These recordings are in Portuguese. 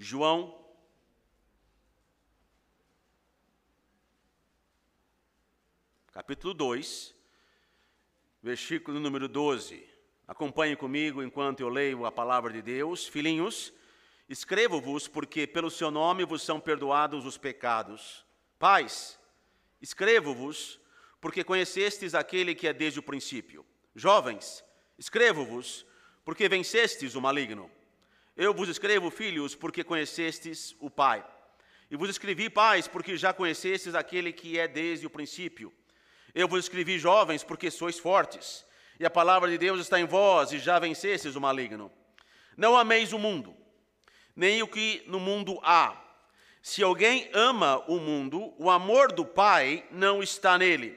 João, capítulo 2, versículo número 12. Acompanhe comigo enquanto eu leio a palavra de Deus. Filhinhos, escrevo-vos porque pelo seu nome vos são perdoados os pecados. Pais, escrevo-vos porque conhecestes aquele que é desde o princípio. Jovens, escrevo-vos porque vencestes o maligno. Eu vos escrevo, filhos, porque conhecestes o Pai. E vos escrevi, pais, porque já conhecestes aquele que é desde o princípio. Eu vos escrevi, jovens, porque sois fortes, e a palavra de Deus está em vós, e já vencestes o maligno. Não ameis o mundo, nem o que no mundo há. Se alguém ama o mundo, o amor do Pai não está nele.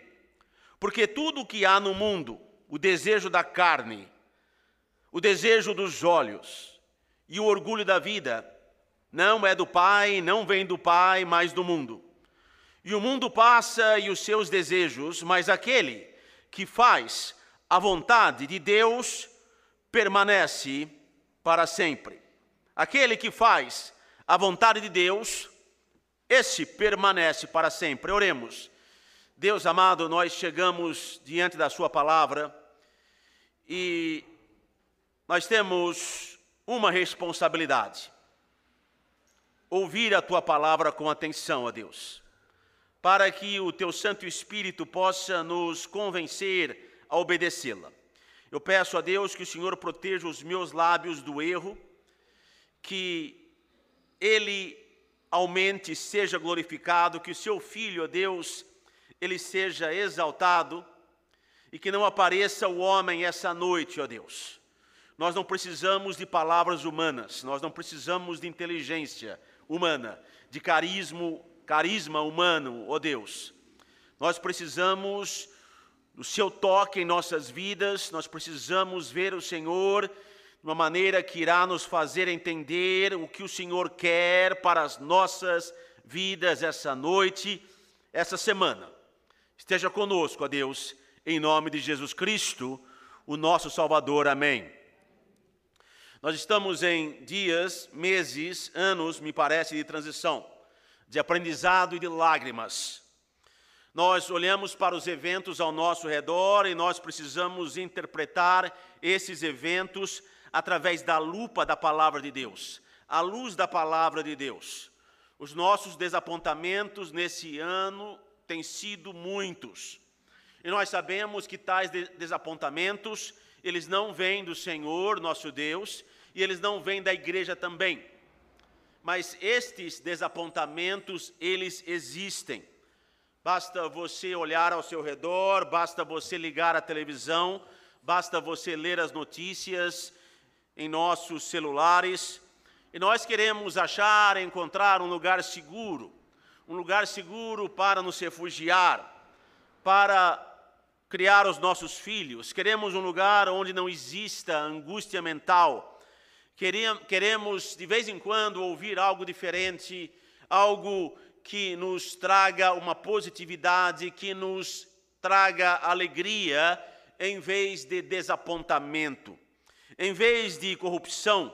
Porque tudo o que há no mundo, o desejo da carne, o desejo dos olhos e o orgulho da vida, não é do Pai, não vem do Pai, mas do mundo. E o mundo passa e os seus desejos, mas aquele que faz a vontade de Deus permanece para sempre. Aquele que faz a vontade de Deus, esse permanece para sempre. Oremos. Deus amado, nós chegamos diante da Sua palavra e nós temos uma responsabilidade: ouvir a Tua palavra com atenção, ó Deus para que o teu Santo Espírito possa nos convencer a obedecê-la. Eu peço a Deus que o Senhor proteja os meus lábios do erro, que ele aumente, seja glorificado, que o seu filho, ó Deus, ele seja exaltado e que não apareça o homem essa noite, ó Deus. Nós não precisamos de palavras humanas, nós não precisamos de inteligência humana, de carisma carisma humano, ó oh Deus. Nós precisamos do seu toque em nossas vidas, nós precisamos ver o Senhor de uma maneira que irá nos fazer entender o que o Senhor quer para as nossas vidas essa noite, essa semana. Esteja conosco, ó Deus, em nome de Jesus Cristo, o nosso Salvador. Amém. Nós estamos em dias, meses, anos, me parece, de transição de aprendizado e de lágrimas. Nós olhamos para os eventos ao nosso redor e nós precisamos interpretar esses eventos através da lupa da palavra de Deus, à luz da palavra de Deus. Os nossos desapontamentos nesse ano têm sido muitos. E nós sabemos que tais desapontamentos, eles não vêm do Senhor, nosso Deus, e eles não vêm da igreja também mas estes desapontamentos, eles existem. Basta você olhar ao seu redor, basta você ligar a televisão, basta você ler as notícias em nossos celulares, e nós queremos achar, encontrar um lugar seguro, um lugar seguro para nos refugiar, para criar os nossos filhos. Queremos um lugar onde não exista angústia mental, Queremos, de vez em quando, ouvir algo diferente, algo que nos traga uma positividade, que nos traga alegria, em vez de desapontamento, em vez de corrupção,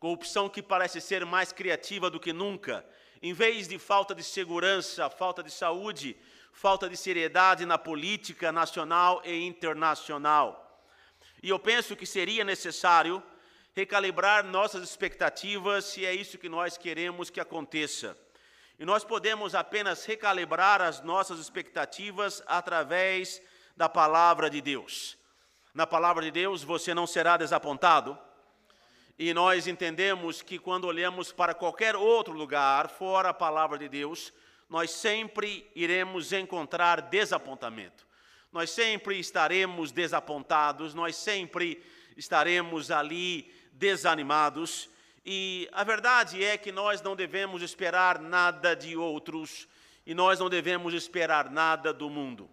corrupção que parece ser mais criativa do que nunca, em vez de falta de segurança, falta de saúde, falta de seriedade na política nacional e internacional. E eu penso que seria necessário recalibrar nossas expectativas se é isso que nós queremos que aconteça. E nós podemos apenas recalibrar as nossas expectativas através da palavra de Deus. Na palavra de Deus você não será desapontado. E nós entendemos que quando olhamos para qualquer outro lugar fora a palavra de Deus, nós sempre iremos encontrar desapontamento. Nós sempre estaremos desapontados, nós sempre estaremos ali desanimados. E a verdade é que nós não devemos esperar nada de outros e nós não devemos esperar nada do mundo.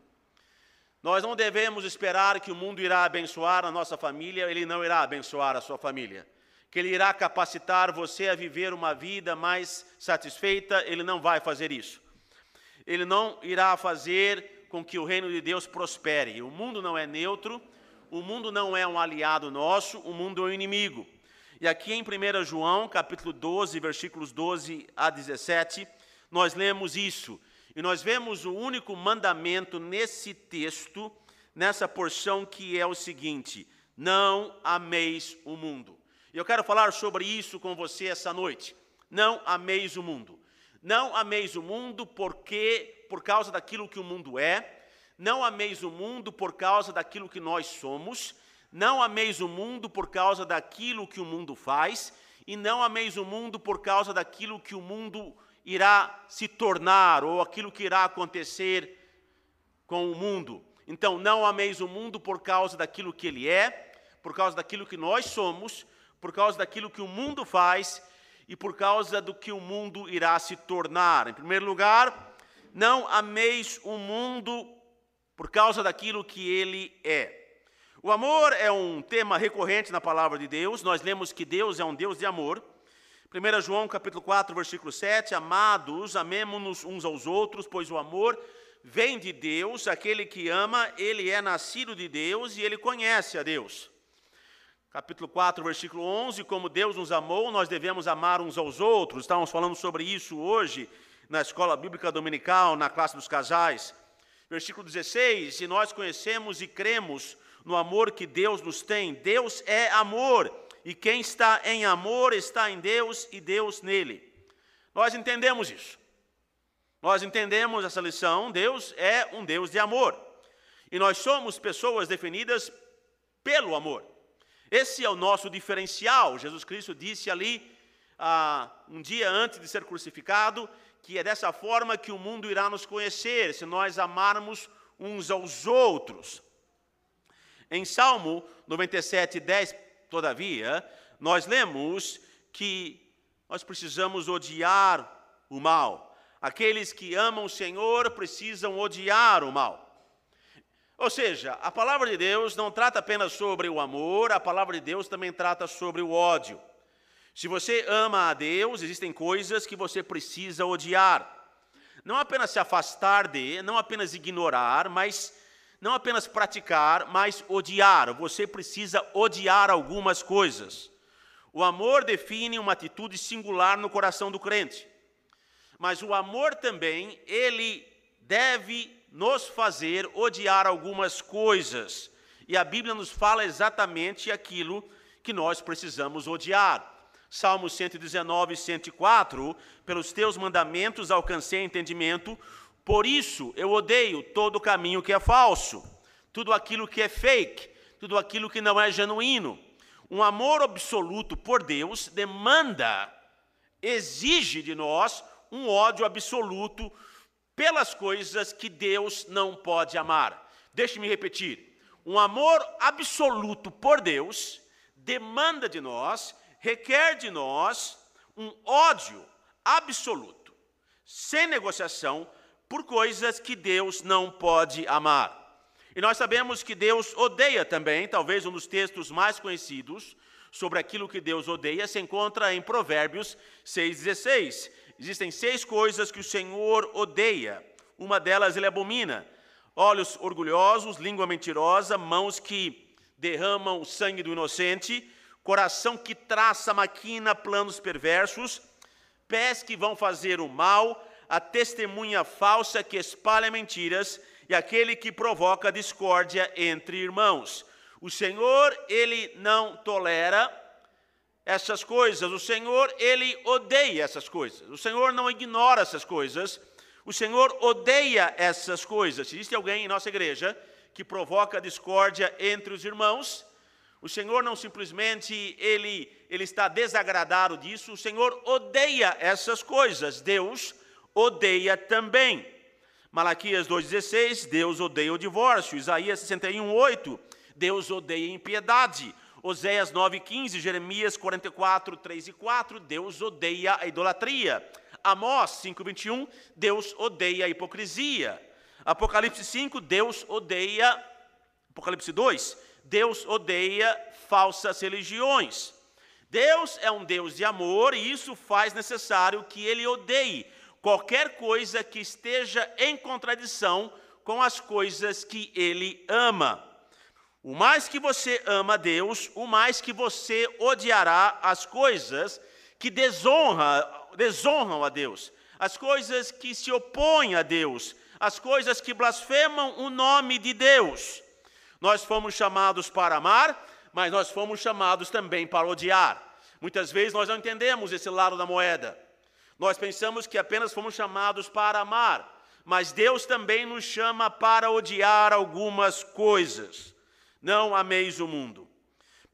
Nós não devemos esperar que o mundo irá abençoar a nossa família, ele não irá abençoar a sua família. Que ele irá capacitar você a viver uma vida mais satisfeita, ele não vai fazer isso. Ele não irá fazer com que o reino de Deus prospere. O mundo não é neutro, o mundo não é um aliado nosso, o mundo é um inimigo. E aqui em 1 João, capítulo 12, versículos 12 a 17, nós lemos isso. E nós vemos o único mandamento nesse texto, nessa porção, que é o seguinte: não ameis o mundo. E eu quero falar sobre isso com você essa noite. Não ameis o mundo. Não ameis o mundo porque por causa daquilo que o mundo é, não ameis o mundo por causa daquilo que nós somos, não ameis o mundo por causa daquilo que o mundo faz, e não ameis o mundo por causa daquilo que o mundo irá se tornar ou aquilo que irá acontecer com o mundo. Então, não ameis o mundo por causa daquilo que ele é, por causa daquilo que nós somos, por causa daquilo que o mundo faz e por causa do que o mundo irá se tornar. Em primeiro lugar, não ameis o mundo por causa daquilo que ele é. O amor é um tema recorrente na palavra de Deus. Nós lemos que Deus é um Deus de amor. 1 João capítulo 4, versículo 7, amados, amemo-nos uns aos outros, pois o amor vem de Deus, aquele que ama, ele é nascido de Deus e ele conhece a Deus. Capítulo 4, versículo 11, como Deus nos amou, nós devemos amar uns aos outros. Estávamos falando sobre isso hoje na escola bíblica dominical, na classe dos casais. Versículo 16, se nós conhecemos e cremos no amor que Deus nos tem, Deus é amor e quem está em amor está em Deus e Deus nele. Nós entendemos isso. Nós entendemos essa lição. Deus é um Deus de amor. E nós somos pessoas definidas pelo amor. Esse é o nosso diferencial. Jesus Cristo disse ali, ah, um dia antes de ser crucificado, que é dessa forma que o mundo irá nos conhecer, se nós amarmos uns aos outros. Em Salmo 97, 10, Todavia, nós lemos que nós precisamos odiar o mal. Aqueles que amam o Senhor precisam odiar o mal. Ou seja, a palavra de Deus não trata apenas sobre o amor, a palavra de Deus também trata sobre o ódio. Se você ama a Deus, existem coisas que você precisa odiar. Não apenas se afastar de, não apenas ignorar, mas não apenas praticar, mas odiar. Você precisa odiar algumas coisas. O amor define uma atitude singular no coração do crente. Mas o amor também, ele deve nos fazer odiar algumas coisas. E a Bíblia nos fala exatamente aquilo que nós precisamos odiar. Salmo 119, 104, pelos teus mandamentos alcancei entendimento, por isso eu odeio todo caminho que é falso, tudo aquilo que é fake, tudo aquilo que não é genuíno. Um amor absoluto por Deus demanda, exige de nós um ódio absoluto pelas coisas que Deus não pode amar. Deixe-me repetir. Um amor absoluto por Deus demanda de nós, requer de nós um ódio absoluto, sem negociação, por coisas que Deus não pode amar. E nós sabemos que Deus odeia também, talvez um dos textos mais conhecidos sobre aquilo que Deus odeia, se encontra em Provérbios 6,16. Existem seis coisas que o Senhor odeia, uma delas ele abomina: olhos orgulhosos, língua mentirosa, mãos que derramam o sangue do inocente, coração que traça, maquina planos perversos, pés que vão fazer o mal, a testemunha falsa que espalha mentiras e aquele que provoca discórdia entre irmãos. O Senhor, ele não tolera essas coisas. O Senhor, ele odeia essas coisas. O Senhor não ignora essas coisas. O Senhor odeia essas coisas. Se existe alguém em nossa igreja que provoca discórdia entre os irmãos, o Senhor não simplesmente ele ele está desagradado disso, o Senhor odeia essas coisas. Deus odeia também. Malaquias 2,16, Deus odeia o divórcio. Isaías 61,8, Deus odeia a impiedade. Oséias 9,15, Jeremias 44, 3 e 4, Deus odeia a idolatria. Amós 5,21, Deus odeia a hipocrisia. Apocalipse 5, Deus odeia. Apocalipse 2, Deus odeia falsas religiões. Deus é um Deus de amor e isso faz necessário que ele odeie qualquer coisa que esteja em contradição com as coisas que ele ama. O mais que você ama Deus, o mais que você odiará as coisas que desonra, desonram a Deus, as coisas que se opõem a Deus, as coisas que blasfemam o nome de Deus. Nós fomos chamados para amar, mas nós fomos chamados também para odiar. Muitas vezes nós não entendemos esse lado da moeda. Nós pensamos que apenas fomos chamados para amar, mas Deus também nos chama para odiar algumas coisas. Não ameis o mundo.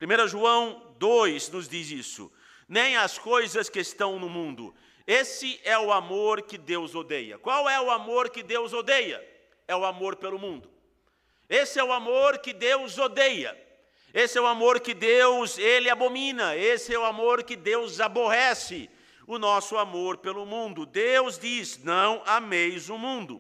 1 João 2 nos diz isso. Nem as coisas que estão no mundo. Esse é o amor que Deus odeia. Qual é o amor que Deus odeia? É o amor pelo mundo. Esse é o amor que Deus odeia. Esse é o amor que Deus, ele abomina. Esse é o amor que Deus aborrece. O nosso amor pelo mundo. Deus diz: "Não ameis o mundo".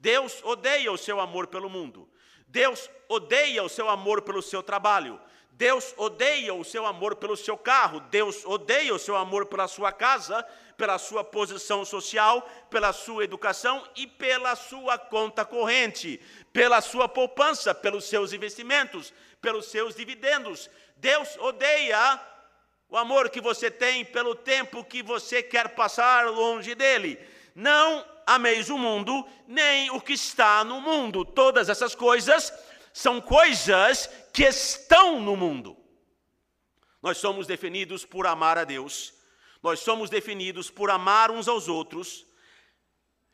Deus odeia o seu amor pelo mundo. Deus odeia o seu amor pelo seu trabalho. Deus odeia o seu amor pelo seu carro. Deus odeia o seu amor pela sua casa, pela sua posição social, pela sua educação e pela sua conta corrente, pela sua poupança, pelos seus investimentos, pelos seus dividendos. Deus odeia o amor que você tem pelo tempo que você quer passar longe dele. Não ameis o mundo, nem o que está no mundo. Todas essas coisas são coisas que estão no mundo. Nós somos definidos por amar a Deus, nós somos definidos por amar uns aos outros.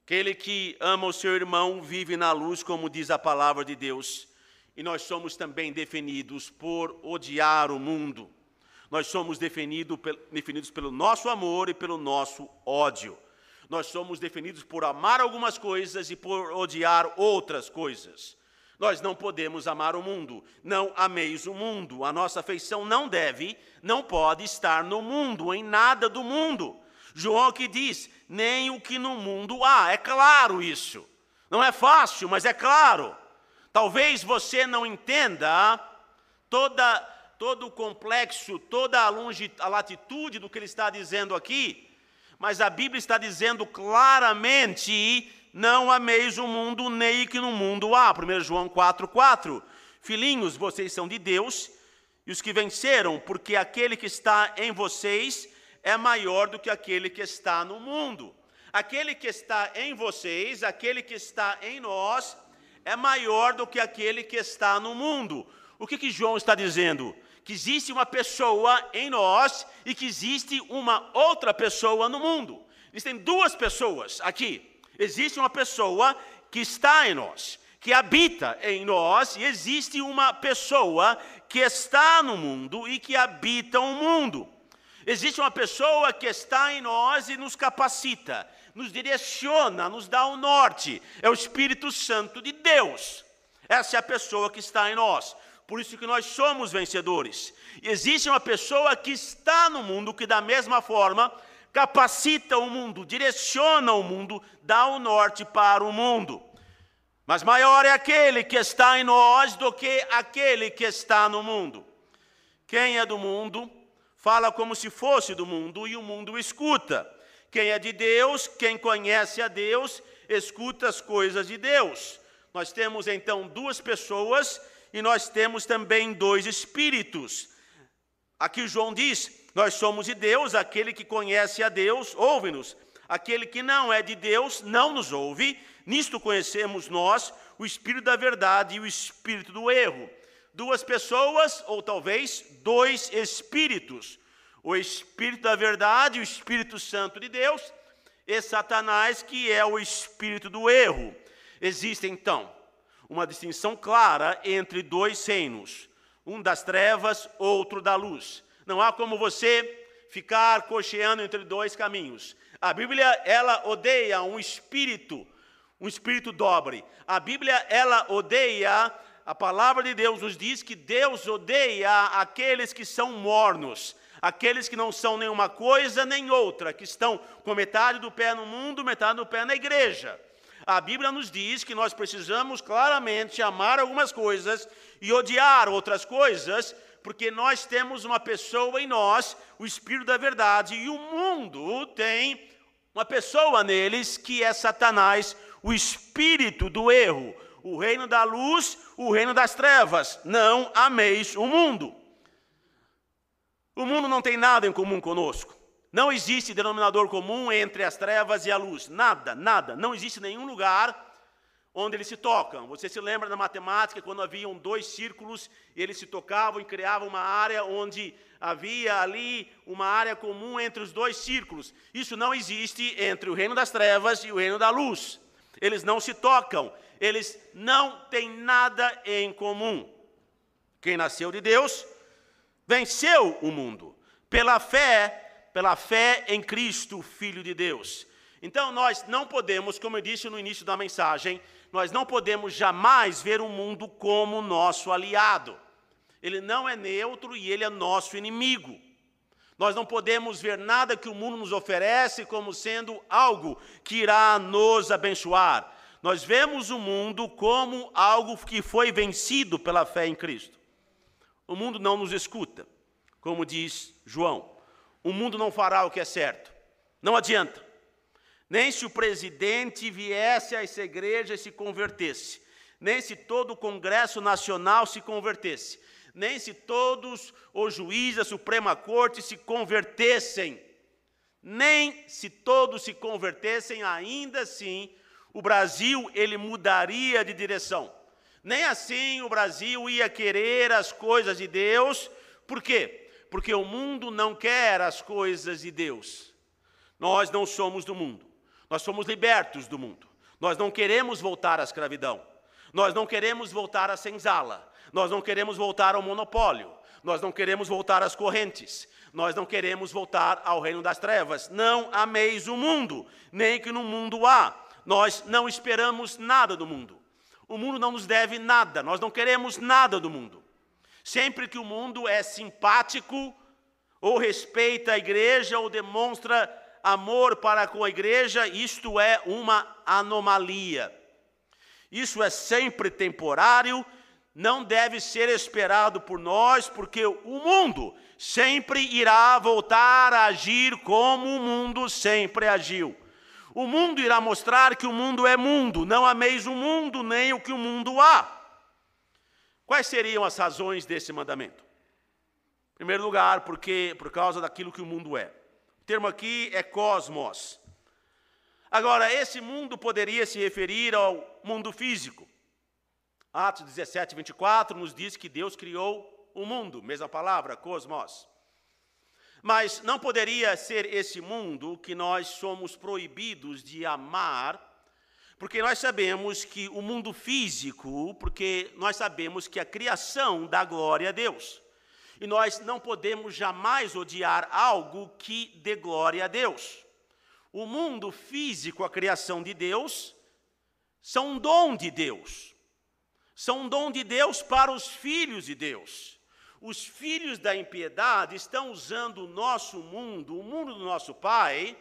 Aquele que ama o seu irmão vive na luz, como diz a palavra de Deus e nós somos também definidos por odiar o mundo. Nós somos definido, definidos pelo nosso amor e pelo nosso ódio. Nós somos definidos por amar algumas coisas e por odiar outras coisas. Nós não podemos amar o mundo. Não ameis o mundo. A nossa afeição não deve, não pode estar no mundo, em nada do mundo. João que diz: nem o que no mundo há. É claro isso. Não é fácil, mas é claro. Talvez você não entenda toda, todo o complexo, toda a, longe, a latitude do que ele está dizendo aqui, mas a Bíblia está dizendo claramente: não ameis o mundo, nem que no mundo há. 1 João 4,4. 4. Filhinhos, vocês são de Deus e os que venceram, porque aquele que está em vocês é maior do que aquele que está no mundo. Aquele que está em vocês, aquele que está em nós, é maior do que aquele que está no mundo. O que, que João está dizendo? Que existe uma pessoa em nós e que existe uma outra pessoa no mundo. Existem duas pessoas aqui. Existe uma pessoa que está em nós, que habita em nós, e existe uma pessoa que está no mundo e que habita o mundo. Existe uma pessoa que está em nós e nos capacita nos direciona, nos dá o norte. É o Espírito Santo de Deus. Essa é a pessoa que está em nós. Por isso que nós somos vencedores. E existe uma pessoa que está no mundo que da mesma forma capacita o mundo, direciona o mundo, dá o norte para o mundo. Mas maior é aquele que está em nós do que aquele que está no mundo. Quem é do mundo fala como se fosse do mundo e o mundo escuta. Quem é de Deus, quem conhece a Deus, escuta as coisas de Deus. Nós temos então duas pessoas e nós temos também dois espíritos. Aqui João diz: Nós somos de Deus, aquele que conhece a Deus, ouve-nos. Aquele que não é de Deus, não nos ouve. Nisto conhecemos nós o espírito da verdade e o espírito do erro. Duas pessoas, ou talvez dois espíritos o Espírito da verdade, o Espírito Santo de Deus, e Satanás, que é o espírito do erro. Existe então uma distinção clara entre dois reinos, um das trevas, outro da luz. Não há como você ficar cocheando entre dois caminhos. A Bíblia, ela odeia um espírito, um espírito dobre. A Bíblia, ela odeia, a palavra de Deus nos diz que Deus odeia aqueles que são mornos aqueles que não são nenhuma coisa nem outra, que estão com metade do pé no mundo, metade do pé na igreja. A Bíblia nos diz que nós precisamos claramente amar algumas coisas e odiar outras coisas, porque nós temos uma pessoa em nós, o Espírito da Verdade, e o mundo tem uma pessoa neles que é Satanás, o espírito do erro, o reino da luz, o reino das trevas. Não ameis o mundo. O mundo não tem nada em comum conosco. Não existe denominador comum entre as trevas e a luz. Nada, nada. Não existe nenhum lugar onde eles se tocam. Você se lembra da matemática, quando haviam dois círculos, eles se tocavam e criavam uma área onde havia ali uma área comum entre os dois círculos. Isso não existe entre o reino das trevas e o reino da luz. Eles não se tocam, eles não têm nada em comum. Quem nasceu de Deus venceu o mundo pela fé, pela fé em Cristo, Filho de Deus. Então nós não podemos, como eu disse no início da mensagem, nós não podemos jamais ver o mundo como nosso aliado. Ele não é neutro e ele é nosso inimigo. Nós não podemos ver nada que o mundo nos oferece como sendo algo que irá nos abençoar. Nós vemos o mundo como algo que foi vencido pela fé em Cristo. O mundo não nos escuta, como diz João. O mundo não fará o que é certo. Não adianta nem se o presidente viesse a essa igreja e se convertesse, nem se todo o Congresso Nacional se convertesse, nem se todos os juízes da Suprema Corte se convertessem, nem se todos se convertessem, ainda assim o Brasil ele mudaria de direção. Nem assim o Brasil ia querer as coisas de Deus, por quê? Porque o mundo não quer as coisas de Deus. Nós não somos do mundo. Nós somos libertos do mundo. Nós não queremos voltar à escravidão. Nós não queremos voltar à senzala. Nós não queremos voltar ao monopólio. Nós não queremos voltar às correntes. Nós não queremos voltar ao reino das trevas. Não ameis o mundo, nem que no mundo há. Nós não esperamos nada do mundo. O mundo não nos deve nada. Nós não queremos nada do mundo. Sempre que o mundo é simpático, ou respeita a igreja, ou demonstra amor para com a igreja, isto é uma anomalia. Isso é sempre temporário, não deve ser esperado por nós, porque o mundo sempre irá voltar a agir como o mundo sempre agiu. O mundo irá mostrar que o mundo é mundo, não ameis o mundo nem o que o mundo há. Quais seriam as razões desse mandamento? Em primeiro lugar, porque por causa daquilo que o mundo é. O termo aqui é cosmos. Agora, esse mundo poderia se referir ao mundo físico. Atos 17, 24 nos diz que Deus criou o mundo, mesma palavra, cosmos. Mas não poderia ser esse mundo que nós somos proibidos de amar, porque nós sabemos que o mundo físico, porque nós sabemos que a criação dá glória a Deus. E nós não podemos jamais odiar algo que dê glória a Deus. O mundo físico, a criação de Deus, são um dom de Deus. São um dom de Deus para os filhos de Deus. Os filhos da impiedade estão usando o nosso mundo, o mundo do nosso Pai,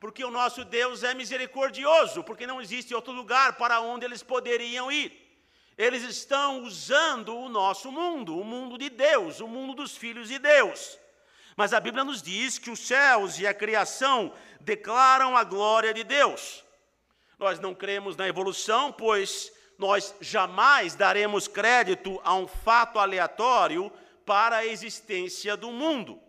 porque o nosso Deus é misericordioso, porque não existe outro lugar para onde eles poderiam ir. Eles estão usando o nosso mundo, o mundo de Deus, o mundo dos filhos de Deus. Mas a Bíblia nos diz que os céus e a criação declaram a glória de Deus. Nós não cremos na evolução, pois nós jamais daremos crédito a um fato aleatório para a existência do mundo.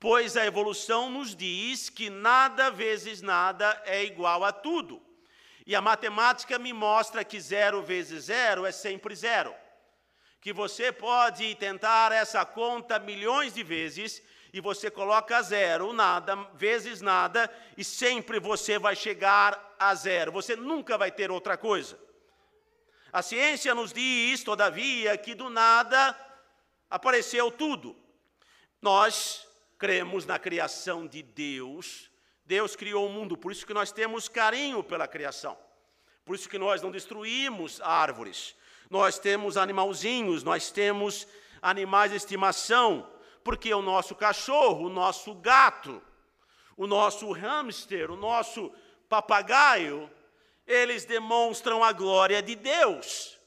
Pois a evolução nos diz que nada vezes nada é igual a tudo. E a matemática me mostra que zero vezes zero é sempre zero. Que você pode tentar essa conta milhões de vezes e você coloca zero, nada, vezes nada, e sempre você vai chegar a zero. Você nunca vai ter outra coisa. A ciência nos diz, todavia, que do nada apareceu tudo. Nós cremos na criação de Deus Deus criou o mundo, por isso que nós temos carinho pela criação. Por isso que nós não destruímos árvores. Nós temos animalzinhos, nós temos animais de estimação, porque o nosso cachorro, o nosso gato, o nosso hamster, o nosso papagaio, eles demonstram a glória de Deus.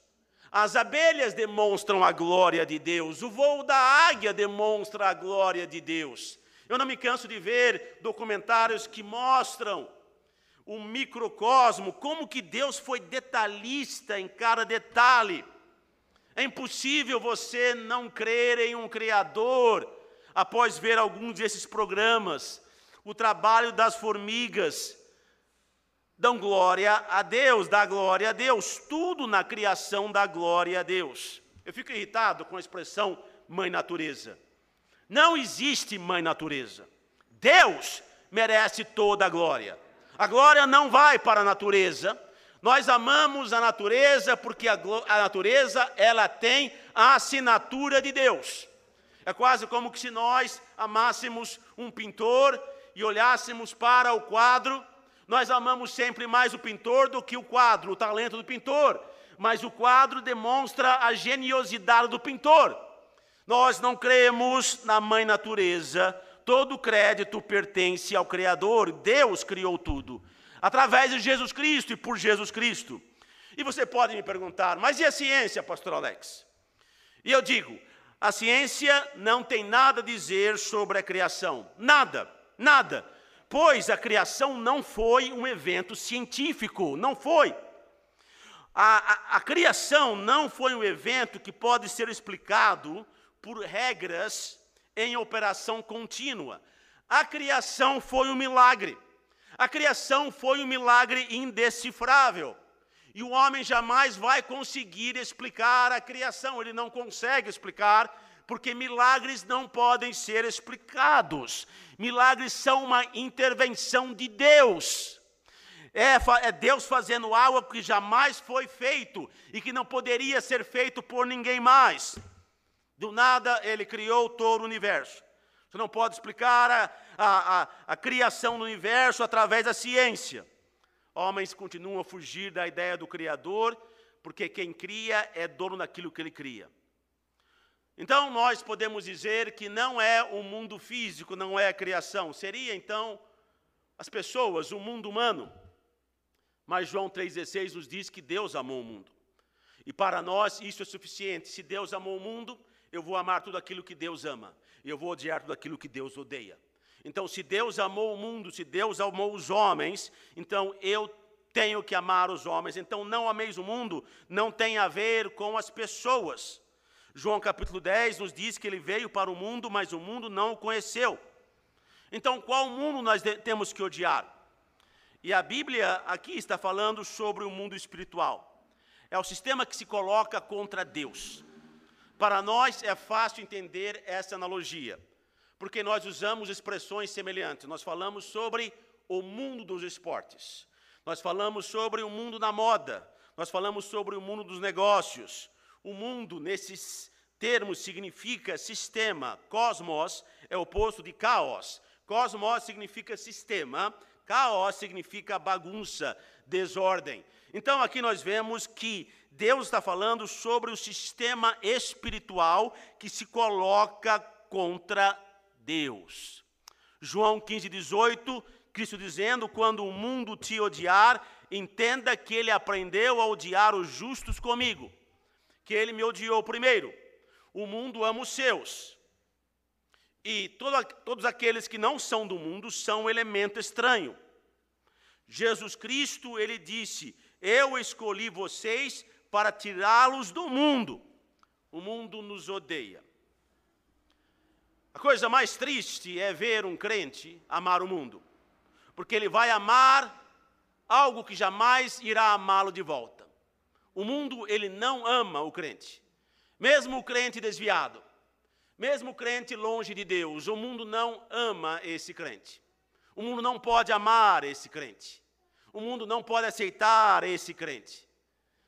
As abelhas demonstram a glória de Deus, o voo da águia demonstra a glória de Deus. Eu não me canso de ver documentários que mostram o microcosmo, como que Deus foi detalhista em cada detalhe. É impossível você não crer em um Criador após ver alguns desses programas. O trabalho das formigas dão glória a Deus, dá glória a Deus. Tudo na criação dá glória a Deus. Eu fico irritado com a expressão mãe natureza. Não existe mãe natureza. Deus merece toda a glória. A glória não vai para a natureza. Nós amamos a natureza porque a, a natureza ela tem a assinatura de Deus. É quase como se nós amássemos um pintor e olhássemos para o quadro. Nós amamos sempre mais o pintor do que o quadro, o talento do pintor. Mas o quadro demonstra a geniosidade do pintor. Nós não cremos na mãe natureza, todo crédito pertence ao Criador, Deus criou tudo, através de Jesus Cristo e por Jesus Cristo. E você pode me perguntar, mas e a ciência, pastor Alex? E eu digo, a ciência não tem nada a dizer sobre a criação, nada, nada, pois a criação não foi um evento científico, não foi. A, a, a criação não foi um evento que pode ser explicado por regras em operação contínua. A criação foi um milagre. A criação foi um milagre indecifrável. E o homem jamais vai conseguir explicar a criação, ele não consegue explicar, porque milagres não podem ser explicados. Milagres são uma intervenção de Deus. É, é, Deus fazendo algo que jamais foi feito e que não poderia ser feito por ninguém mais. Do nada, ele criou todo o universo. Você não pode explicar a, a, a, a criação do universo através da ciência. Homens continuam a fugir da ideia do Criador, porque quem cria é dono daquilo que ele cria. Então, nós podemos dizer que não é o mundo físico, não é a criação. Seria, então, as pessoas, o mundo humano. Mas João 3,16 nos diz que Deus amou o mundo. E para nós isso é suficiente. Se Deus amou o mundo, eu vou amar tudo aquilo que Deus ama, e eu vou odiar tudo aquilo que Deus odeia. Então, se Deus amou o mundo, se Deus amou os homens, então eu tenho que amar os homens. Então, não ameis o mundo, não tem a ver com as pessoas. João capítulo 10 nos diz que ele veio para o mundo, mas o mundo não o conheceu. Então, qual mundo nós temos que odiar? E a Bíblia aqui está falando sobre o mundo espiritual. É o sistema que se coloca contra Deus. Para nós é fácil entender essa analogia, porque nós usamos expressões semelhantes. Nós falamos sobre o mundo dos esportes, nós falamos sobre o mundo da moda, nós falamos sobre o mundo dos negócios. O mundo, nesses termos, significa sistema. Cosmos é o oposto de caos. Cosmos significa sistema, caos significa bagunça, desordem. Então aqui nós vemos que Deus está falando sobre o sistema espiritual que se coloca contra Deus. João 15, 18, Cristo dizendo: Quando o mundo te odiar, entenda que ele aprendeu a odiar os justos comigo, que ele me odiou primeiro. O mundo ama os seus. E todo, todos aqueles que não são do mundo são um elemento estranho. Jesus Cristo, ele disse: Eu escolhi vocês para tirá-los do mundo. O mundo nos odeia. A coisa mais triste é ver um crente amar o mundo, porque ele vai amar algo que jamais irá amá-lo de volta. O mundo, ele não ama o crente. Mesmo o crente desviado, mesmo o crente longe de Deus, o mundo não ama esse crente. O mundo não pode amar esse crente. O mundo não pode aceitar esse crente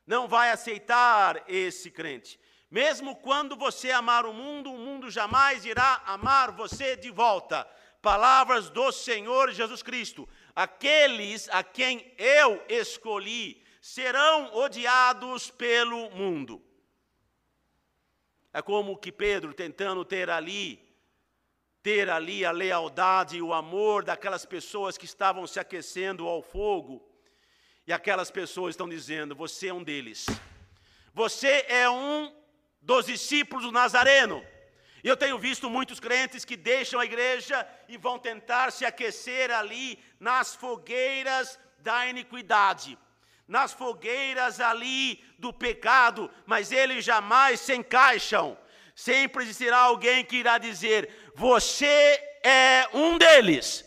não vai aceitar esse crente. Mesmo quando você amar o mundo, o mundo jamais irá amar você de volta. Palavras do Senhor Jesus Cristo. Aqueles a quem eu escolhi serão odiados pelo mundo. É como que Pedro tentando ter ali ter ali a lealdade e o amor daquelas pessoas que estavam se aquecendo ao fogo e aquelas pessoas estão dizendo: você é um deles. Você é um dos discípulos do Nazareno. Eu tenho visto muitos crentes que deixam a igreja e vão tentar se aquecer ali nas fogueiras da iniquidade, nas fogueiras ali do pecado, mas eles jamais se encaixam. Sempre existirá alguém que irá dizer: Você é um deles.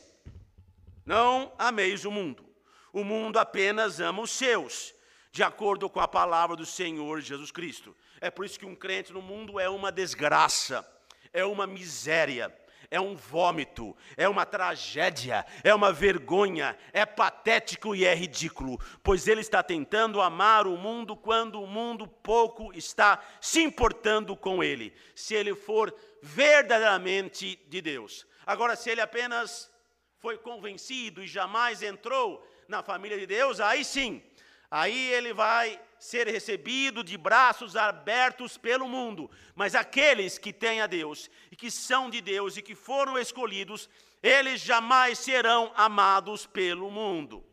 Não ameis o mundo. O mundo apenas ama os seus, de acordo com a palavra do Senhor Jesus Cristo. É por isso que um crente no mundo é uma desgraça, é uma miséria, é um vômito, é uma tragédia, é uma vergonha, é patético e é ridículo, pois ele está tentando amar o mundo quando o mundo pouco está se importando com ele, se ele for verdadeiramente de Deus. Agora, se ele apenas foi convencido e jamais entrou na família de Deus, aí sim, aí ele vai ser recebido de braços abertos pelo mundo. Mas aqueles que têm a Deus e que são de Deus e que foram escolhidos, eles jamais serão amados pelo mundo.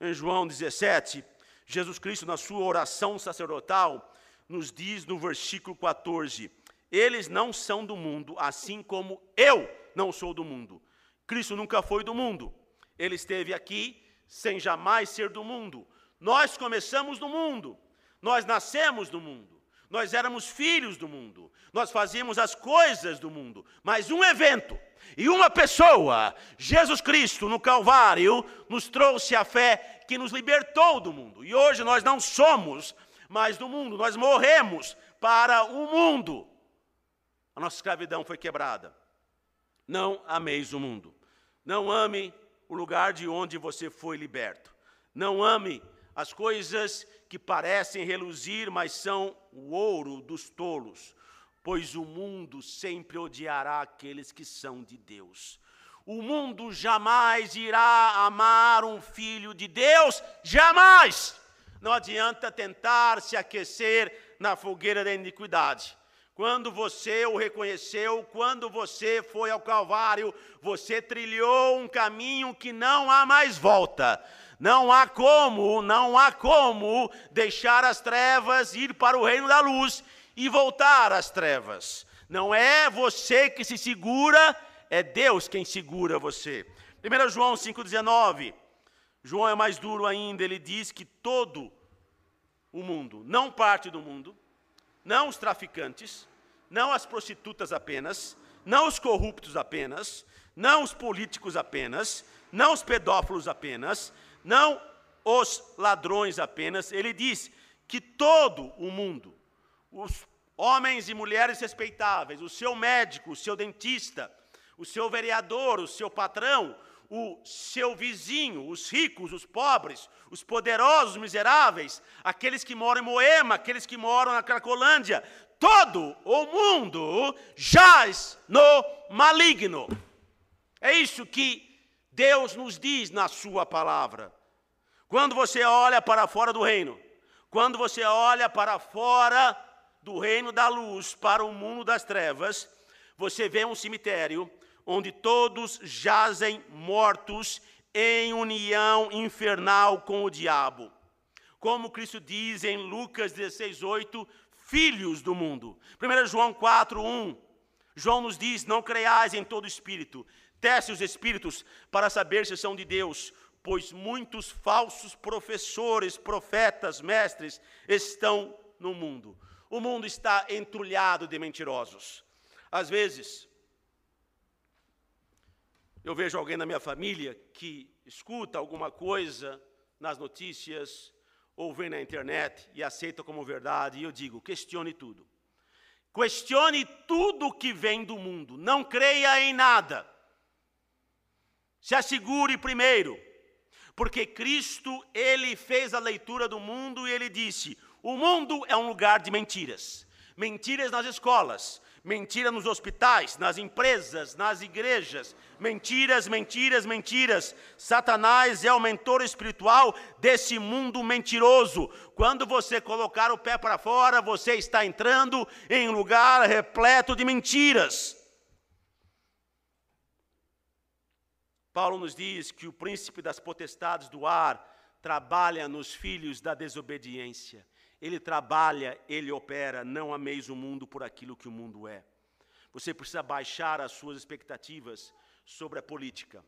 Em João 17, Jesus Cristo, na sua oração sacerdotal, nos diz no versículo 14: Eles não são do mundo, assim como eu não sou do mundo. Cristo nunca foi do mundo. Ele esteve aqui sem jamais ser do mundo. Nós começamos no mundo, nós nascemos no mundo, nós éramos filhos do mundo, nós fazíamos as coisas do mundo, mas um evento e uma pessoa, Jesus Cristo no Calvário, nos trouxe a fé que nos libertou do mundo. E hoje nós não somos mais do mundo, nós morremos para o mundo. A nossa escravidão foi quebrada. Não ameis o mundo. Não ame o lugar de onde você foi liberto. Não ame as coisas que parecem reluzir, mas são o ouro dos tolos, pois o mundo sempre odiará aqueles que são de Deus. O mundo jamais irá amar um filho de Deus, jamais! Não adianta tentar se aquecer na fogueira da iniquidade. Quando você o reconheceu, quando você foi ao Calvário, você trilhou um caminho que não há mais volta. Não há como, não há como deixar as trevas ir para o reino da luz e voltar às trevas. Não é você que se segura, é Deus quem segura você. 1 João 5,19. João é mais duro ainda, ele diz que todo o mundo, não parte do mundo, não os traficantes, não as prostitutas apenas, não os corruptos apenas, não os políticos apenas, não os pedófilos apenas, não os ladrões apenas, ele diz que todo o mundo, os homens e mulheres respeitáveis, o seu médico, o seu dentista, o seu vereador, o seu patrão, o seu vizinho, os ricos, os pobres, os poderosos, os miseráveis, aqueles que moram em Moema, aqueles que moram na Cracolândia, todo o mundo jaz no maligno. É isso que Deus nos diz na Sua palavra. Quando você olha para fora do reino, quando você olha para fora do reino da luz, para o mundo das trevas, você vê um cemitério onde todos jazem mortos em união infernal com o diabo. Como Cristo diz em Lucas 16:8, filhos do mundo. 1 João 4:1. João nos diz: "Não creiais em todo espírito, Teste os espíritos para saber se são de Deus, pois muitos falsos professores, profetas, mestres estão no mundo. O mundo está entrulhado de mentirosos. Às vezes, eu vejo alguém na minha família que escuta alguma coisa nas notícias ou vê na internet e aceita como verdade, e eu digo: questione tudo. Questione tudo que vem do mundo, não creia em nada. Se assegure primeiro, porque Cristo, ele fez a leitura do mundo e ele disse: "O mundo é um lugar de mentiras. Mentiras nas escolas, mentira nos hospitais, nas empresas, nas igrejas, mentiras, mentiras, mentiras. Satanás é o mentor espiritual desse mundo mentiroso. Quando você colocar o pé para fora, você está entrando em um lugar repleto de mentiras. Paulo nos diz que o príncipe das potestades do ar trabalha nos filhos da desobediência. Ele trabalha, ele opera, não ameis o mundo por aquilo que o mundo é. você precisa baixar as suas expectativas sobre a política,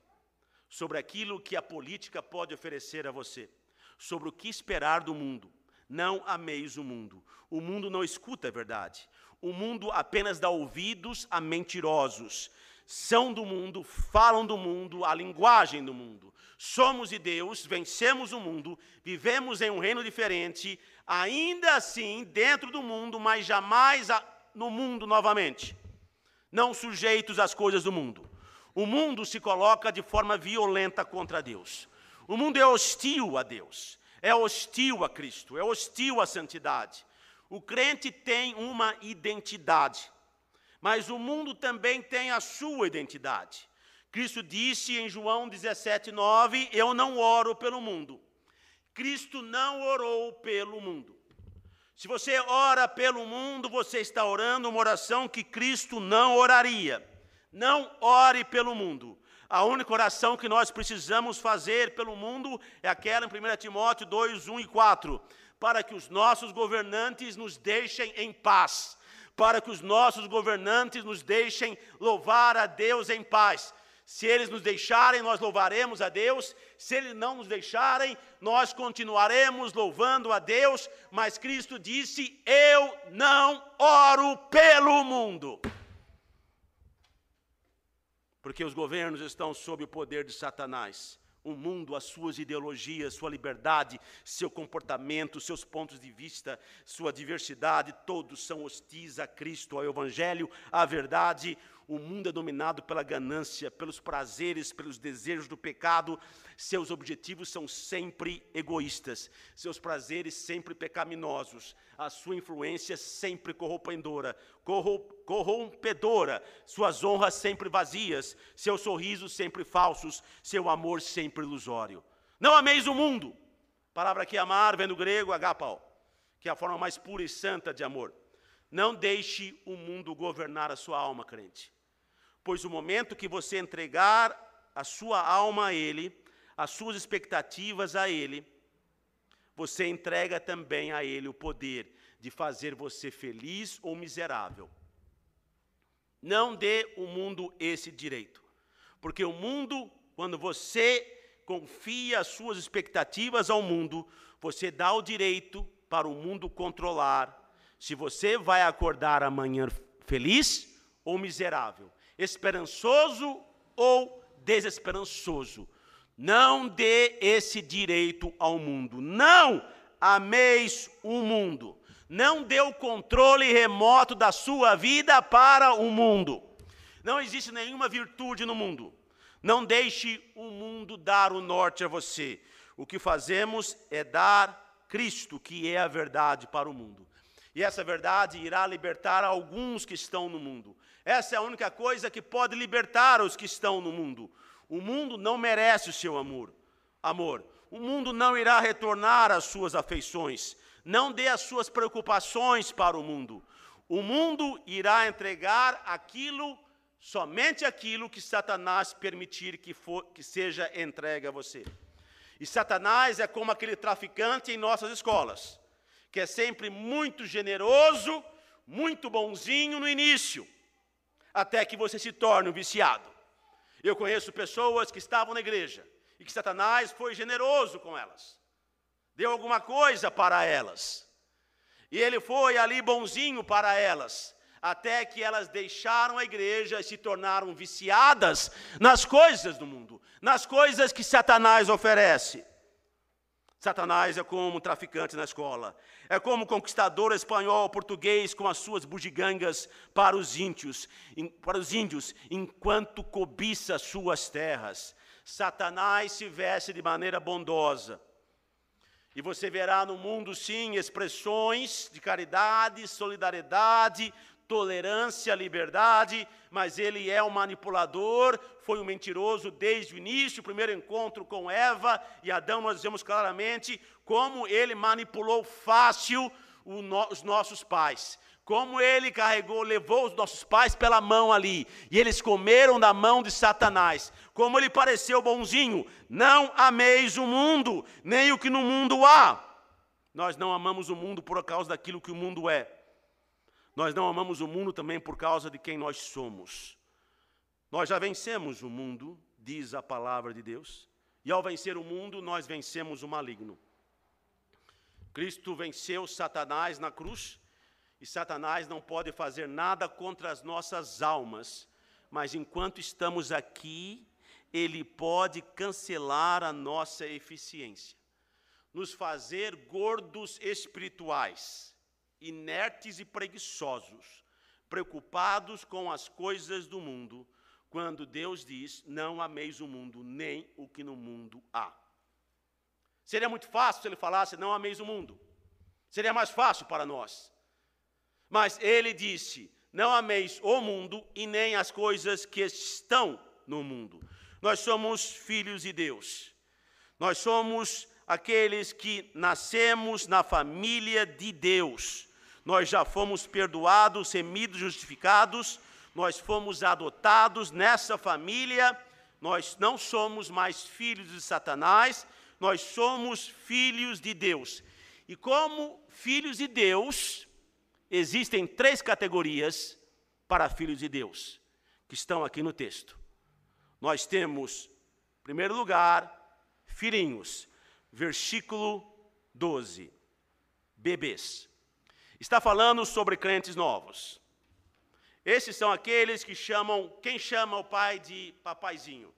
sobre aquilo que a política pode oferecer a você, sobre o que esperar do mundo. Não ameis o mundo. O mundo não escuta a verdade. O mundo apenas dá ouvidos a mentirosos. São do mundo, falam do mundo, a linguagem do mundo. Somos de Deus, vencemos o mundo, vivemos em um reino diferente, ainda assim dentro do mundo, mas jamais no mundo novamente não sujeitos às coisas do mundo. O mundo se coloca de forma violenta contra Deus. O mundo é hostil a Deus, é hostil a Cristo, é hostil à santidade. O crente tem uma identidade, mas o mundo também tem a sua identidade. Cristo disse em João 17:9, eu não oro pelo mundo. Cristo não orou pelo mundo. Se você ora pelo mundo, você está orando uma oração que Cristo não oraria. Não ore pelo mundo. A única oração que nós precisamos fazer pelo mundo é aquela em 1 Timóteo 2, 1 e 4. Para que os nossos governantes nos deixem em paz. Para que os nossos governantes nos deixem louvar a Deus em paz. Se eles nos deixarem, nós louvaremos a Deus. Se eles não nos deixarem, nós continuaremos louvando a Deus. Mas Cristo disse: Eu não oro pelo mundo. Porque os governos estão sob o poder de Satanás o mundo, as suas ideologias, sua liberdade, seu comportamento, seus pontos de vista, sua diversidade, todos são hostis a Cristo, ao Evangelho, à verdade. O mundo é dominado pela ganância, pelos prazeres, pelos desejos do pecado. Seus objetivos são sempre egoístas, seus prazeres sempre pecaminosos, a sua influência sempre corrompedora, corrompedora, suas honras sempre vazias, seus sorrisos sempre falsos, seu amor sempre ilusório. Não ameis o mundo. palavra que amar vem do grego agapau, que é a forma mais pura e santa de amor. Não deixe o mundo governar a sua alma, crente pois o momento que você entregar a sua alma a Ele, as suas expectativas a Ele, você entrega também a Ele o poder de fazer você feliz ou miserável. Não dê o mundo esse direito, porque o mundo, quando você confia as suas expectativas ao mundo, você dá o direito para o mundo controlar se você vai acordar amanhã feliz ou miserável esperançoso ou desesperançoso. Não dê esse direito ao mundo. Não ameis o mundo. Não dê o controle remoto da sua vida para o mundo. Não existe nenhuma virtude no mundo. Não deixe o mundo dar o norte a você. O que fazemos é dar Cristo, que é a verdade, para o mundo. E essa verdade irá libertar alguns que estão no mundo. Essa é a única coisa que pode libertar os que estão no mundo. O mundo não merece o seu amor. Amor. O mundo não irá retornar às suas afeições. Não dê as suas preocupações para o mundo. O mundo irá entregar aquilo, somente aquilo que Satanás permitir que, for, que seja entregue a você. E Satanás é como aquele traficante em nossas escolas, que é sempre muito generoso, muito bonzinho no início até que você se torne um viciado. Eu conheço pessoas que estavam na igreja e que Satanás foi generoso com elas, deu alguma coisa para elas, e ele foi ali bonzinho para elas, até que elas deixaram a igreja e se tornaram viciadas nas coisas do mundo, nas coisas que Satanás oferece. Satanás é como um traficante na escola, é como um conquistador espanhol, português com as suas bugigangas para os índios, para os índios, enquanto cobiça suas terras. Satanás se veste de maneira bondosa. E você verá no mundo, sim, expressões de caridade, solidariedade, tolerância, liberdade, mas ele é um manipulador, foi um mentiroso desde o início, o primeiro encontro com Eva e Adão, nós vemos claramente como ele manipulou fácil os nossos pais. Como ele carregou, levou os nossos pais pela mão ali, e eles comeram da mão de Satanás. Como ele pareceu bonzinho, não ameis o mundo, nem o que no mundo há. Nós não amamos o mundo por causa daquilo que o mundo é. Nós não amamos o mundo também por causa de quem nós somos. Nós já vencemos o mundo, diz a palavra de Deus, e ao vencer o mundo, nós vencemos o maligno. Cristo venceu Satanás na cruz, e Satanás não pode fazer nada contra as nossas almas, mas enquanto estamos aqui, ele pode cancelar a nossa eficiência, nos fazer gordos espirituais, inertes e preguiçosos, preocupados com as coisas do mundo, quando Deus diz: Não ameis o mundo, nem o que no mundo há. Seria muito fácil se ele falasse: Não ameis o mundo. Seria mais fácil para nós. Mas ele disse: Não ameis o mundo e nem as coisas que estão no mundo. Nós somos filhos de Deus. Nós somos aqueles que nascemos na família de Deus. Nós já fomos perdoados, remidos, justificados, nós fomos adotados nessa família. Nós não somos mais filhos de Satanás, nós somos filhos de Deus. E como filhos de Deus, existem três categorias para filhos de Deus, que estão aqui no texto. Nós temos, em primeiro lugar, filhinhos, versículo 12, bebês. Está falando sobre crentes novos. Esses são aqueles que chamam, quem chama o pai de papaizinho?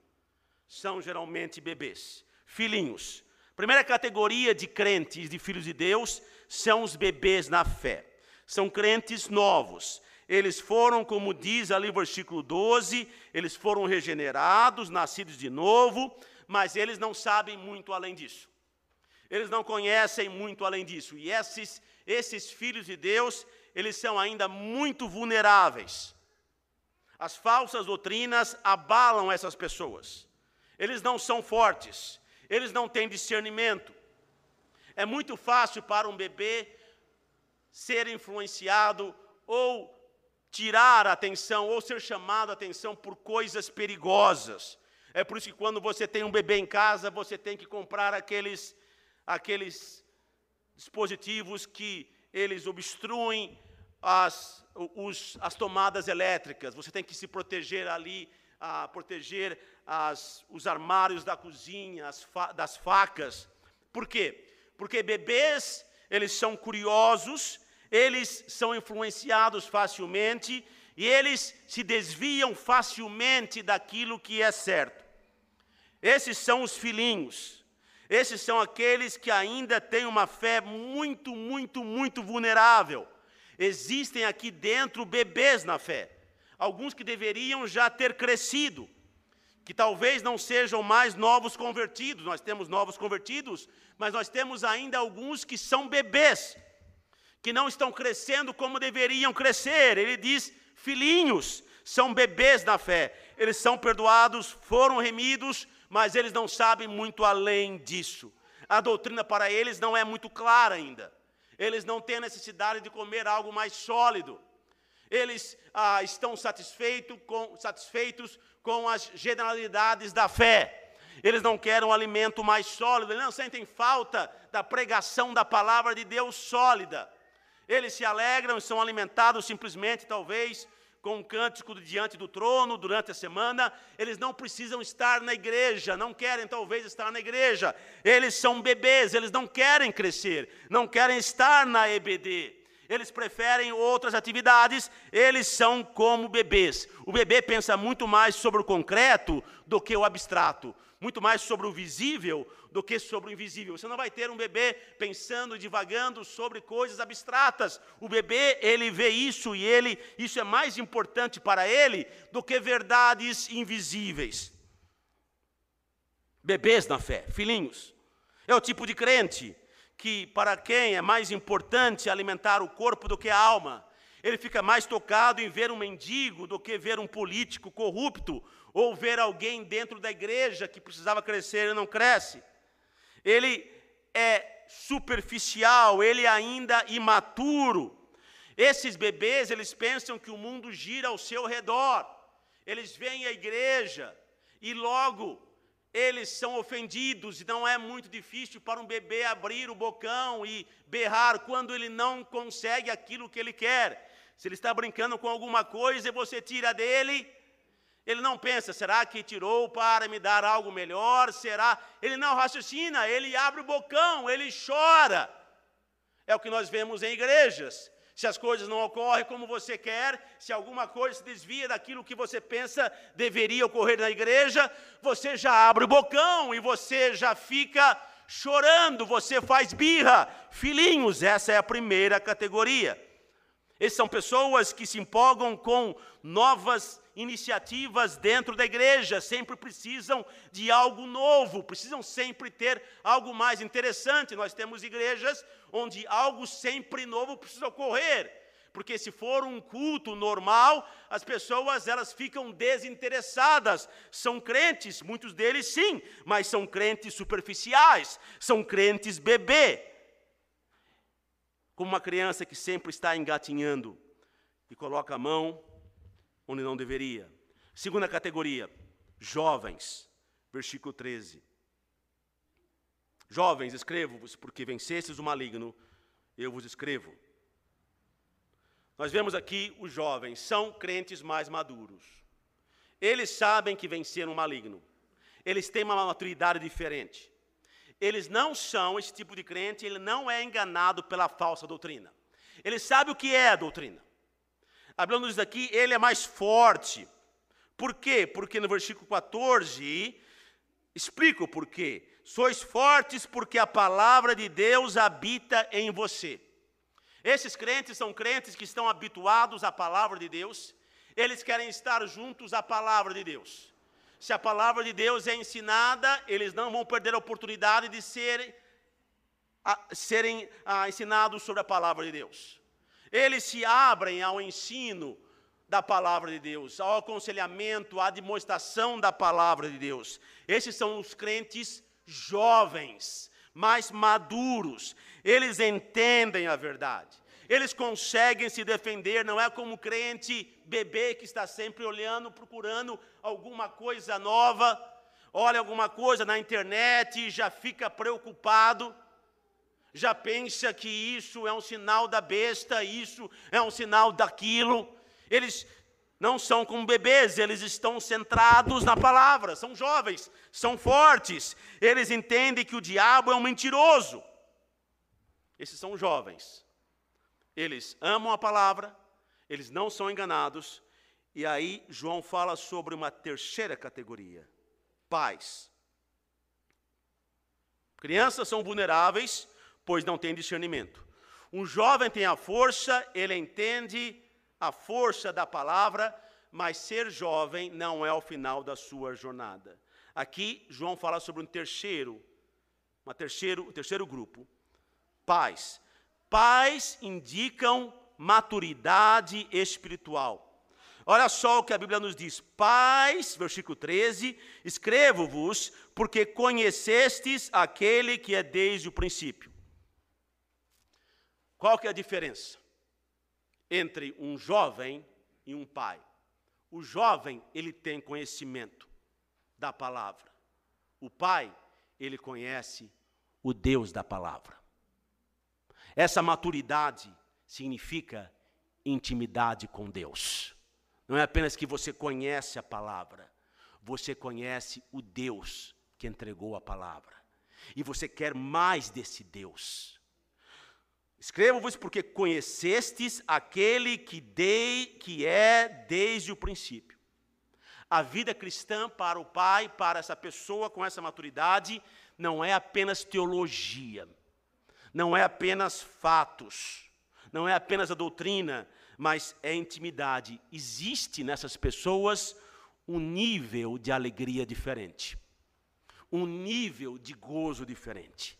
São geralmente bebês, filhinhos. Primeira categoria de crentes, de filhos de Deus, são os bebês na fé. São crentes novos. Eles foram, como diz ali o versículo 12, eles foram regenerados, nascidos de novo, mas eles não sabem muito além disso. Eles não conhecem muito além disso. E esses, esses filhos de Deus, eles são ainda muito vulneráveis. As falsas doutrinas abalam essas pessoas. Eles não são fortes, eles não têm discernimento. É muito fácil para um bebê ser influenciado ou tirar a atenção ou ser chamado a atenção por coisas perigosas. É por isso que quando você tem um bebê em casa, você tem que comprar aqueles aqueles dispositivos que eles obstruem as, os, as tomadas elétricas. Você tem que se proteger ali, a proteger as, os armários da cozinha, fa, das facas. Por quê? Porque bebês, eles são curiosos, eles são influenciados facilmente e eles se desviam facilmente daquilo que é certo. Esses são os filhinhos. Esses são aqueles que ainda têm uma fé muito, muito, muito vulnerável. Existem aqui dentro bebês na fé. Alguns que deveriam já ter crescido, que talvez não sejam mais novos convertidos. Nós temos novos convertidos, mas nós temos ainda alguns que são bebês que não estão crescendo como deveriam crescer. Ele diz: filhinhos, são bebês na fé. Eles são perdoados, foram remidos, mas eles não sabem muito além disso. A doutrina para eles não é muito clara ainda. Eles não têm necessidade de comer algo mais sólido. Eles ah, estão satisfeito com, satisfeitos com as generalidades da fé. Eles não querem um alimento mais sólido, eles não sentem falta da pregação da palavra de Deus sólida. Eles se alegram e são alimentados simplesmente, talvez, com um cântico diante do trono durante a semana. Eles não precisam estar na igreja, não querem talvez estar na igreja. Eles são bebês, eles não querem crescer, não querem estar na EBD. Eles preferem outras atividades, eles são como bebês. O bebê pensa muito mais sobre o concreto do que o abstrato muito mais sobre o visível do que sobre o invisível. Você não vai ter um bebê pensando divagando sobre coisas abstratas. O bebê, ele vê isso e ele, isso é mais importante para ele do que verdades invisíveis. Bebês na fé, filhinhos. É o tipo de crente que para quem é mais importante alimentar o corpo do que a alma. Ele fica mais tocado em ver um mendigo do que ver um político corrupto ou ver alguém dentro da igreja que precisava crescer e não cresce. Ele é superficial, ele é ainda imaturo. Esses bebês, eles pensam que o mundo gira ao seu redor. Eles vêm à igreja e logo eles são ofendidos, e não é muito difícil para um bebê abrir o bocão e berrar quando ele não consegue aquilo que ele quer. Se ele está brincando com alguma coisa e você tira dele, ele não pensa, será que tirou para me dar algo melhor? Será? Ele não raciocina, ele abre o bocão, ele chora. É o que nós vemos em igrejas. Se as coisas não ocorrem como você quer, se alguma coisa se desvia daquilo que você pensa deveria ocorrer na igreja, você já abre o bocão e você já fica chorando, você faz birra. Filhinhos, essa é a primeira categoria. Essas são pessoas que se empolgam com novas iniciativas dentro da igreja, sempre precisam de algo novo, precisam sempre ter algo mais interessante. Nós temos igrejas onde algo sempre novo precisa ocorrer. Porque se for um culto normal, as pessoas elas ficam desinteressadas. São crentes, muitos deles sim, mas são crentes superficiais, são crentes bebê como uma criança que sempre está engatinhando e coloca a mão onde não deveria. Segunda categoria, jovens, versículo 13. Jovens, escrevo-vos, porque vencestes o maligno, eu vos escrevo. Nós vemos aqui os jovens, são crentes mais maduros. Eles sabem que venceram o maligno. Eles têm uma maturidade diferente eles não são esse tipo de crente, ele não é enganado pela falsa doutrina. Ele sabe o que é a doutrina. A Bíblia nos diz aqui, ele é mais forte. Por quê? Porque no versículo 14, explica o porquê. Sois fortes porque a palavra de Deus habita em você. Esses crentes são crentes que estão habituados à palavra de Deus, eles querem estar juntos à palavra de Deus se a palavra de Deus é ensinada, eles não vão perder a oportunidade de serem, a, serem a, ensinados sobre a palavra de Deus. Eles se abrem ao ensino da palavra de Deus, ao aconselhamento, à demonstração da palavra de Deus. Esses são os crentes jovens, mais maduros. Eles entendem a verdade eles conseguem se defender, não é como crente bebê que está sempre olhando, procurando alguma coisa nova, olha alguma coisa na internet e já fica preocupado, já pensa que isso é um sinal da besta, isso é um sinal daquilo. Eles não são como bebês, eles estão centrados na palavra, são jovens, são fortes, eles entendem que o diabo é um mentiroso. Esses são jovens eles amam a palavra, eles não são enganados, e aí João fala sobre uma terceira categoria: pais. Crianças são vulneráveis, pois não têm discernimento. Um jovem tem a força, ele entende a força da palavra, mas ser jovem não é o final da sua jornada. Aqui João fala sobre um terceiro, uma terceiro, um terceiro grupo, pais. Pais indicam maturidade espiritual. Olha só o que a Bíblia nos diz: Pais, versículo 13, escrevo-vos, porque conhecestes aquele que é desde o princípio. Qual que é a diferença entre um jovem e um pai? O jovem, ele tem conhecimento da palavra. O pai, ele conhece o Deus da palavra. Essa maturidade significa intimidade com Deus. Não é apenas que você conhece a palavra, você conhece o Deus que entregou a palavra. E você quer mais desse Deus. Escrevo-vos porque conhecestes aquele que, dei, que é desde o princípio. A vida cristã para o pai, para essa pessoa com essa maturidade, não é apenas teologia não é apenas fatos, não é apenas a doutrina, mas é intimidade. Existe nessas pessoas um nível de alegria diferente, um nível de gozo diferente,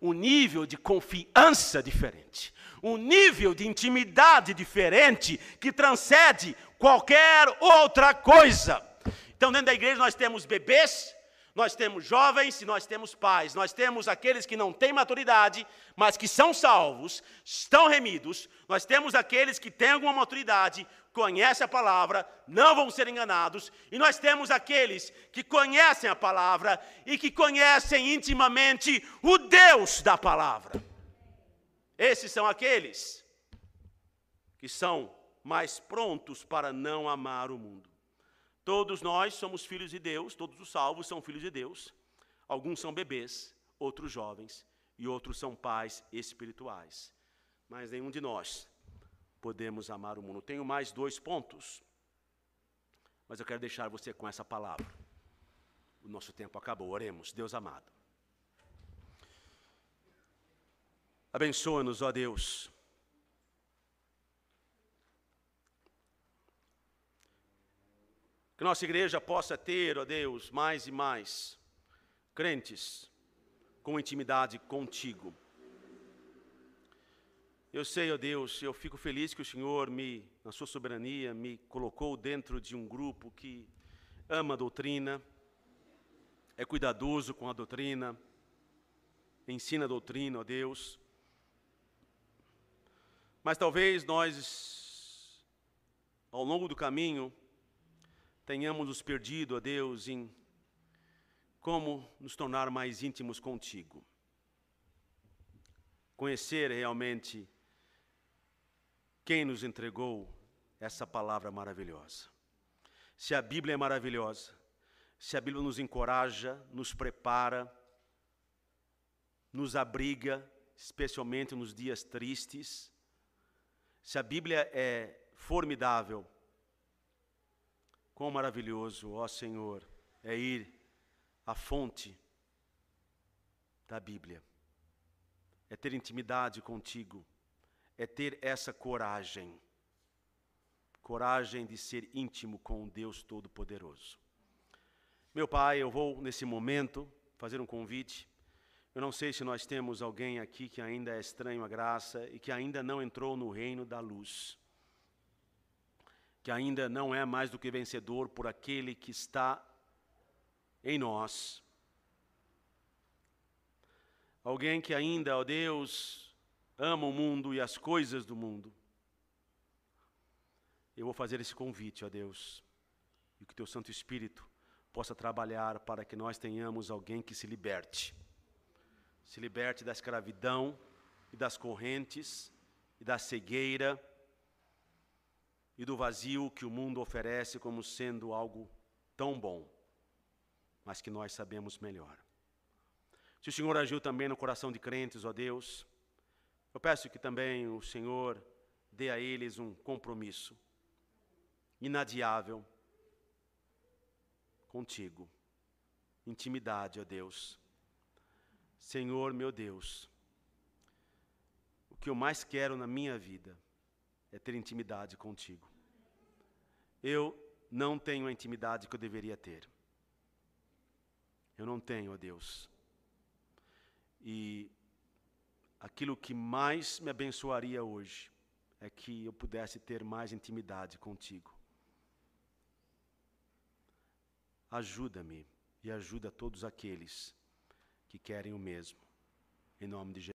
um nível de confiança diferente, um nível de intimidade diferente que transcende qualquer outra coisa. Então, dentro da igreja nós temos bebês, nós temos jovens e nós temos pais. Nós temos aqueles que não têm maturidade, mas que são salvos, estão remidos. Nós temos aqueles que têm alguma maturidade, conhecem a palavra, não vão ser enganados. E nós temos aqueles que conhecem a palavra e que conhecem intimamente o Deus da palavra. Esses são aqueles que são mas prontos para não amar o mundo. Todos nós somos filhos de Deus, todos os salvos são filhos de Deus. Alguns são bebês, outros jovens e outros são pais espirituais. Mas nenhum de nós podemos amar o mundo. Tenho mais dois pontos, mas eu quero deixar você com essa palavra. O nosso tempo acabou, oremos. Deus amado. Abençoa-nos, ó Deus. Que nossa igreja possa ter, ó Deus, mais e mais crentes com intimidade contigo. Eu sei, ó Deus, eu fico feliz que o Senhor me, na sua soberania, me colocou dentro de um grupo que ama a doutrina, é cuidadoso com a doutrina, ensina a doutrina, ó Deus. Mas talvez nós, ao longo do caminho, tenhamos nos perdido, ó Deus, em como nos tornar mais íntimos contigo. Conhecer realmente quem nos entregou essa palavra maravilhosa. Se a Bíblia é maravilhosa, se a Bíblia nos encoraja, nos prepara, nos abriga, especialmente nos dias tristes, se a Bíblia é formidável, quão maravilhoso, ó Senhor, é ir à fonte da Bíblia, é ter intimidade contigo é ter essa coragem. Coragem de ser íntimo com Deus Todo-Poderoso. Meu Pai, eu vou nesse momento fazer um convite. Eu não sei se nós temos alguém aqui que ainda é estranho à graça e que ainda não entrou no reino da luz. Que ainda não é mais do que vencedor por aquele que está em nós. Alguém que ainda, ó Deus, ama o mundo e as coisas do mundo. Eu vou fazer esse convite, ó Deus, e que teu Santo Espírito possa trabalhar para que nós tenhamos alguém que se liberte. Se liberte da escravidão e das correntes e da cegueira e do vazio que o mundo oferece como sendo algo tão bom, mas que nós sabemos melhor. Se o Senhor agiu também no coração de crentes, ó Deus, eu peço que também o Senhor dê a eles um compromisso inadiável contigo. Intimidade, ó Deus. Senhor, meu Deus, o que eu mais quero na minha vida é ter intimidade contigo. Eu não tenho a intimidade que eu deveria ter. Eu não tenho, ó Deus. E aquilo que mais me abençoaria hoje é que eu pudesse ter mais intimidade contigo. Ajuda-me e ajuda todos aqueles que querem o mesmo. Em nome de Jesus.